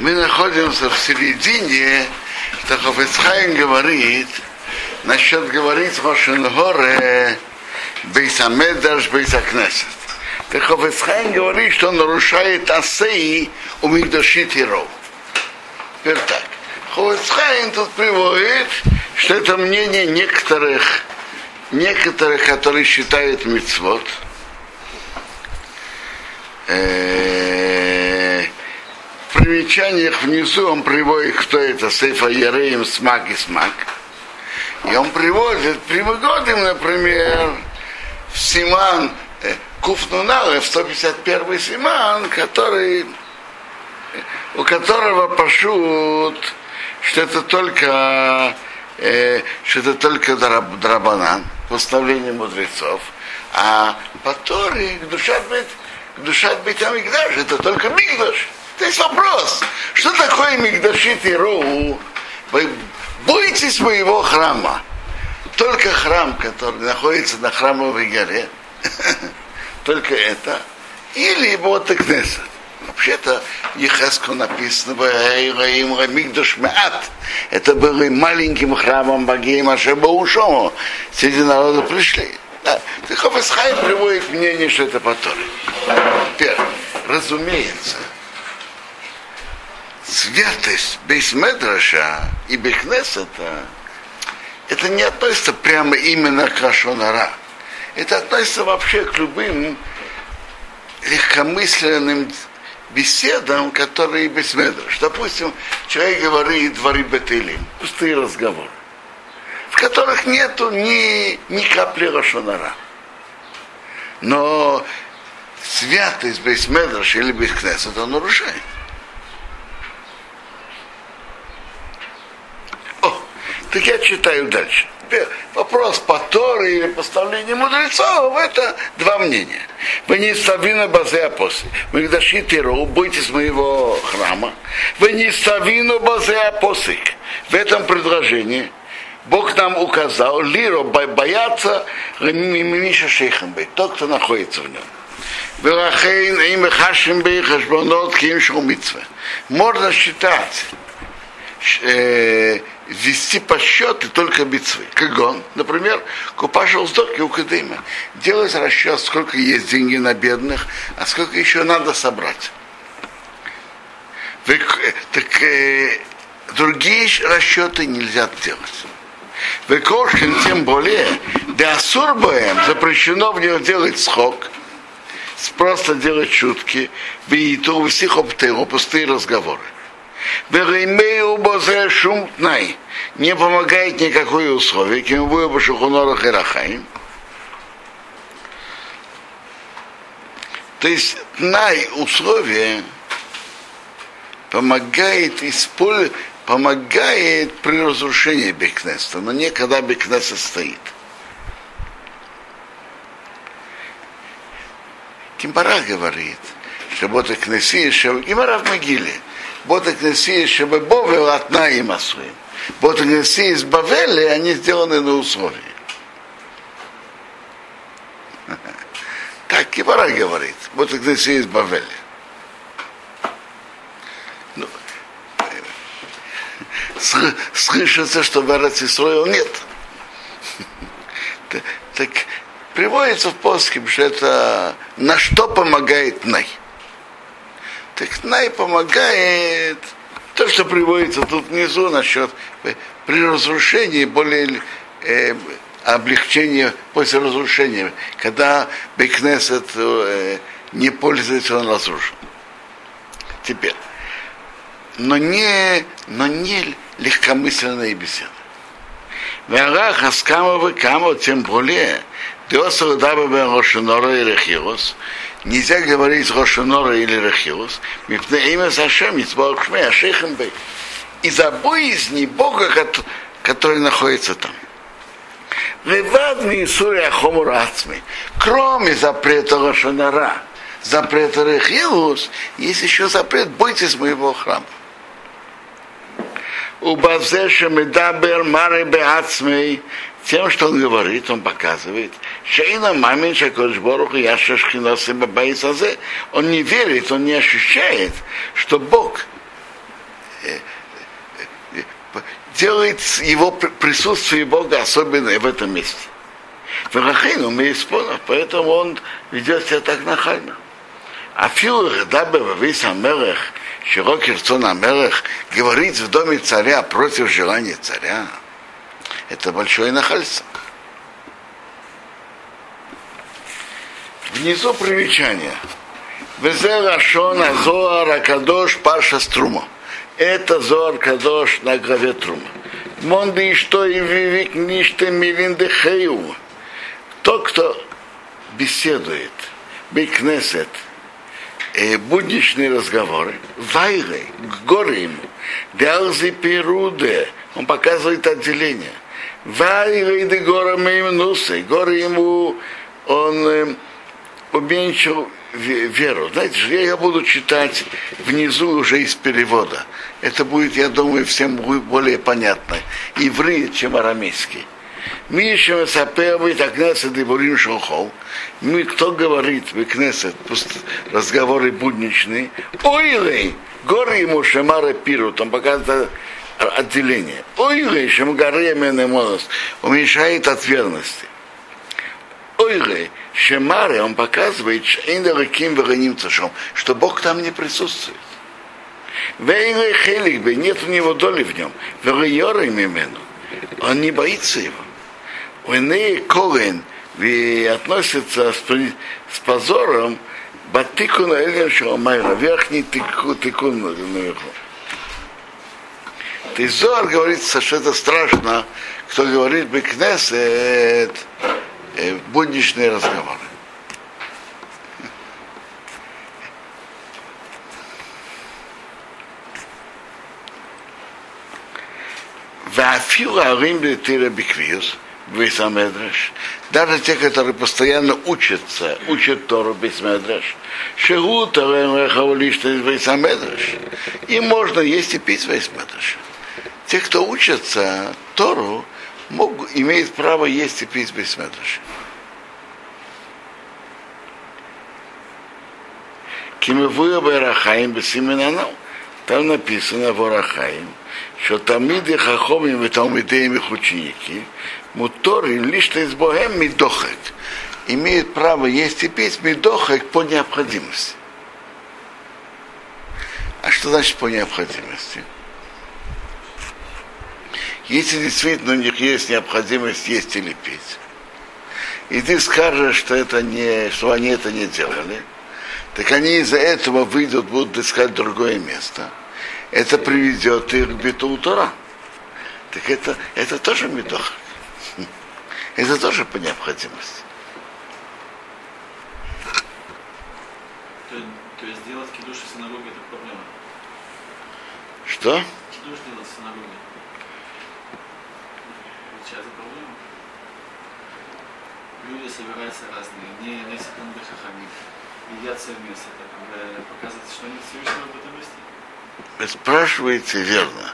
Мы находимся в середине, что Хофецхайм говорит, насчет говорить Рошенгоре Бейсамедаш Бейсакнесет. Так Хофецхайм говорит, что он нарушает Асеи у Мигдаши Тиров. Теперь так. Хофецхайм тут приводит, что это мнение некоторых, некоторых, которые считают мицвод, в примечаниях внизу он приводит, кто это, Сейфа Ереем, Смак и Смак. И он приводит, приводим, например, в Симан Куфнуналы, в 151 Симан, который, у которого пошут, что это только, э, что это только драбанан, постановление мудрецов, а по Торе душа быть душа Бейта Мигдаш, это только Мигдаш. То есть вопрос, что такое Мигдашит и Роу? Вы боитесь моего храма. Только храм, который находится на храмовой горе, только это, или вот Кнесет. Вообще-то Ехеску написано. Это было маленьким храмом богини Машеба Ушому. Среди народа пришли. Да. Хофесхайм приводит мнение, что это по Теперь, разумеется, святость Бейсмедраша и Бехнесета это не относится прямо именно к Рашонара. Это относится вообще к любым легкомысленным беседам, которые бессмедраш. Допустим, человек говорит дворы бетелим, пустые разговоры в которых нету ни, ни капли Рошонара. Но святость без Медраш или без Кнеса, это нарушает. Так я читаю дальше. Вопрос по Торе или поставление мудрецов, это два мнения. Вы не ставина базе апосы. Вы дошли тиру, бойтесь моего храма. Вы не ставину базе апосик. В этом предложении Бог нам указал, лиро бояться Миша Шейхамбей, тот, кто находится в нем. Велахейн им хашимбей хашбонот ким шумитсве. Можно считать, э, вести подсчеты только битвы. Как он, например, купашил сдоки у Кадыма. Делать расчет, сколько есть деньги на бедных, а сколько еще надо собрать. Так э, другие расчеты нельзя делать. Векошин тем более, да асурбаем запрещено в него делать схок, просто делать шутки, веиту всех обтеру, пустые разговоры. Веремею бозе шумтнай, не помогает никакое условие, кем вы бы шухунорах и рахаим. То есть най условие помогает использовать помогает при разрушении Бекнеста, но не когда Бекнеста стоит. Кимбара говорит, что Бота Кнесия, Кимбара в могиле, Бота Кнесия, чтобы Бовел от Наима своим. Бота Кнесия из Бавели, они сделаны на условии. Так Кимбара говорит, Бота Кнесия из Бавели. слышится, что в Арацисроил нет. Так приводится в плоским, что это на что помогает Най. Так Най помогает то, что приводится тут внизу насчет при разрушении более э, облегчения после разрушения, когда Бекнесет э, не пользуется, он разрушен. Теперь. Но не, но не легкомысленные беседы. Вера хаскама кама, тем более, Деосар даба бен Рошенора и Рехирос, нельзя говорить Рошенора или мипне имя Сашем, Ицборг Шмей, Ашейхем Бей. Из-за боязни Бога, который находится там. Левад Мисури Ахомур Ацми. Кроме запрета Рошенора, запрета Рехирус, есть еще запрет, бойтесь моего храма. У Базеша Медабер Маре Беацмей, тем, что он говорит, он показывает, Шейна Мамин Шакошборуху Яшашхиносы Бабаисазе, он не верит, он не ощущает, что Бог делает его присутствие Бога особенно в этом месте. Верахин умеет спонов, поэтому он ведет себя так нахально. А фил дабы весь Амерах, широкий рцон Амерах, говорит в доме царя против желания царя, это большое нахальство. Внизу примечание. Везера Шона Зоара Кадош Паша Струма. Это Зоар Кадош на главе Трума. Монды и что и вивик ниште милинде хею. Тот, кто беседует, бикнесет, э, будничные разговоры, вайлы, горы ему, дялзи перуде, он показывает отделение. Вайлы и горы ему носы, горы ему он э, уменьшил веру. Знаете, я буду читать внизу уже из перевода. Это будет, я думаю, всем будет более понятно. Иврит, чем арамейский. Миша Сапеовит Акнесет и Бурим Шолхов. Мы, кто говорит в Кнесет, разговоры будничные, ойлей, горы ему Шамара Пиру, там показывает отделение. Ойлей, Шамгаре Менемонос, уменьшает от верности. Ойлей, Шемаре, он показывает, что Бог там не присутствует. Вейле хелик бы, нет у него доли в нем. Веройоры имену. Он не боится его. Уэне Колен относится с, позором Батикун Эльген Шалмайра, верхний тикун наверху. Тизор говорит, что это страшно, кто говорит Бекнесет, э, будничные разговоры. Вафила Арим Летира Биквиус, Бейсамедраш, даже те, которые постоянно учатся, учат Тору Бейсамедраш, Шигу Тарен Рахавалишта из Бейсамедраш, им можно есть и пить Бейсамедраш. Те, кто учатся Тору, могут, имеют право есть и пить Бейсамедраш. Кимевуя Байрахаим Бесименанау. Там написано в Орахаим, что тамиды хахомим и талмидеем их ученики, муторим лишь из богем мидохек, имеют право есть и пить мидохек по необходимости. А что значит по необходимости? Если действительно у них есть необходимость есть или пить, и ты скажешь, что, это не, что они это не делали, так они из-за этого выйдут, будут искать другое место. Это приведет их к биту Тора. Так это, это тоже медох. Это тоже по необходимости. То, то есть делать кидуш в синагоге это проблема? Что? Кидуш делать в синагоге. Получается проблема? Люди собираются разные, не носят там хахами, едят все вместе, так, показывается, что они Всевышнего в этом месте. Вы спрашиваете верно,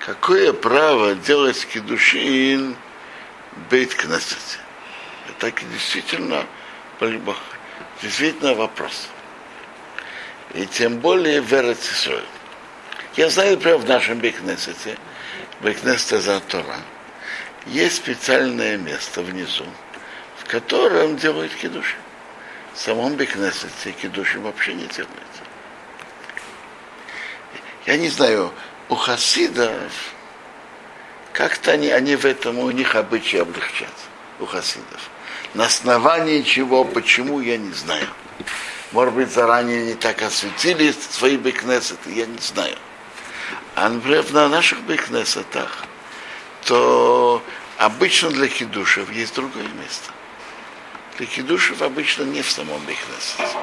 какое право делать кедушин бейт кнессете? Это действительно, действительно вопрос. И тем более в. Я знаю, например, в нашем Бекнесете, Бекнесете за Тора, есть специальное место внизу, в котором делают кедуши. В самом Бекнесете кедуши вообще не делают. Я не знаю, у хасидов как-то они, они в этом, у них обычаи облегчат, у хасидов. На основании чего, почему, я не знаю. Может быть, заранее не так осветили свои бекнесеты, я не знаю. А, например, на наших бекнесетах, то обычно для хидушев есть другое место. Для хидушев обычно не в самом бекнесете.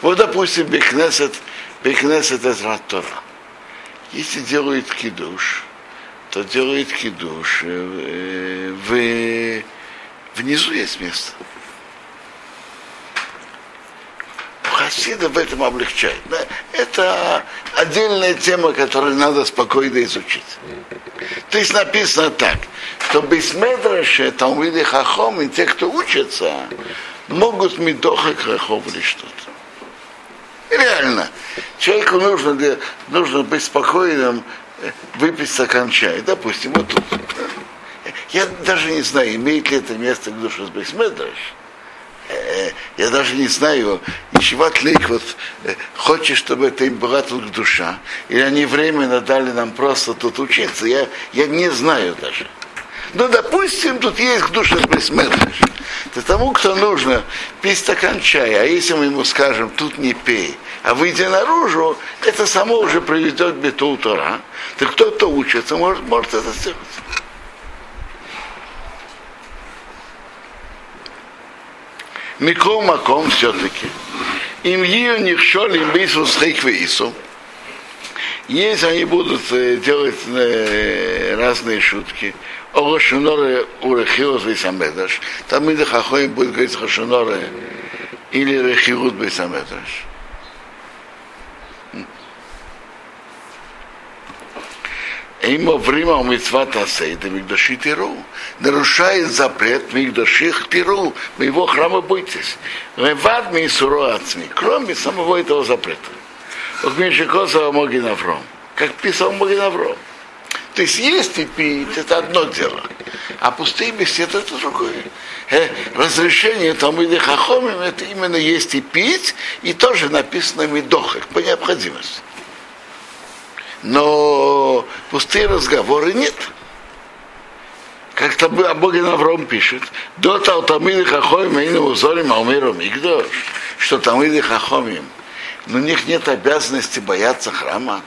Вот, допустим, бекнесет Бекнесет это Тора. Если делает кидуш, то делает кидуш. Э, в, внизу есть место. Хасида в этом облегчает. Это отдельная тема, которую надо спокойно изучить. То есть написано так, что Бисмедраше, Талмиды Хахом и те, кто учатся, могут медоха хахов или что-то. Реально. Человеку нужно, для, нужно быть спокойным, выпить стакан чая. Допустим, вот тут. Я даже не знаю, имеет ли это место к душу с Бейсмедраш. Я даже не знаю, Ишиват Лейк, вот э, хочешь, чтобы это им была тут душа, или они временно дали нам просто тут учиться, я, я не знаю даже. Ну, допустим, тут есть душа бессмертных. То тому, кто нужно пить стакан чая, а если мы ему скажем, тут не пей, а выйди наружу, это само уже приведет к бету Тора, то кто-то учится, может, может это сделать. Микол Маком все-таки. Им ее не шоли им бейсу с Ису. Если они будут делать разные шутки, Орошуноре урехиус бейсамедаш, там и хахоим будет говорить хашуноре или рехиут бейсамедаш. Им время митцват асейда мигдаши тиру. Нарушает запрет мигдаших тиру. Моего храма бойтесь. Левад ми суро ацми. Кроме самого этого запрета. Коза Могин Авром. Как писал Могин Авром. То есть есть и пить, это одно дело. А пустые беседы это другое. Э, разрешение тому или хахомим это именно есть и пить, и тоже написано медохах по необходимости но пустые разговоры нет. Как то о Боге Навром пишет, до Талтамиды Хахомим и Узорим Алмиру Мигдош, что Тамиды Хахомим, но у них нет обязанности бояться храма.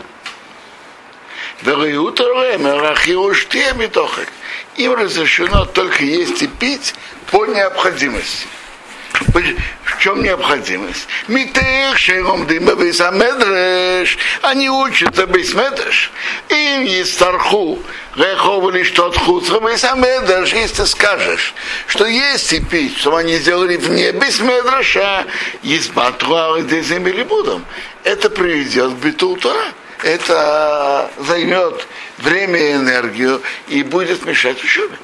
Им разрешено только есть и пить по необходимости. В чем необходимость? Митех шейгом дыма бейсамедреш. Они учатся бейсмедреш. Им есть старху. Реховали что тхуцха бейсамедреш. Если ты скажешь, что есть и пить, что они сделали вне бейсмедреша, есть батруа и земли будем. Это приведет к биту Это займет время и энергию и будет мешать учебе.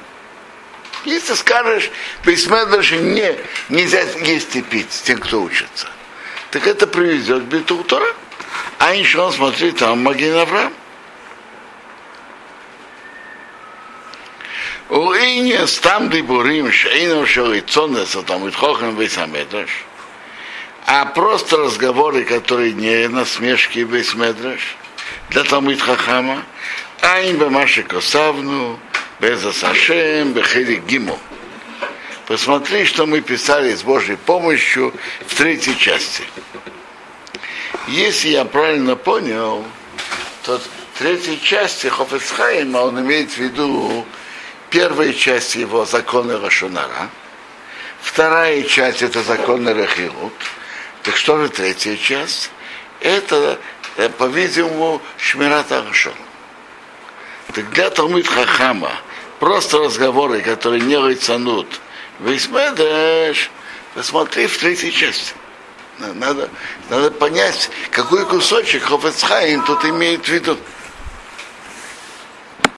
Если скажешь, Бейсмедраши не, нельзя есть и пить тем, кто учится, так это приведет к Бетутора. А еще он смотрит, там Магин Авраам. Уине стам дибурим, шейно шорицонеса, там и хохам бейсамедраш. А просто разговоры, которые не насмешки бейсмедраш, для Талмит Хахама, а им бы Маши Косавну, Беза Сашем, Бехели Гиму. Посмотри, что мы писали с Божьей помощью в третьей части. Если я правильно понял, то в третьей части Хофецхайма он имеет в виду первая часть его закона Рашунара, вторая часть это законы Рахилут. Так что же третья часть? Это, э, по-видимому, Шмирата Рашон. Так для Талмит Хахама просто разговоры, которые не рыцанут, Весьмедеш, посмотри в третьей части. Надо, надо понять, какой кусочек Хофецхайм тут имеет в виду.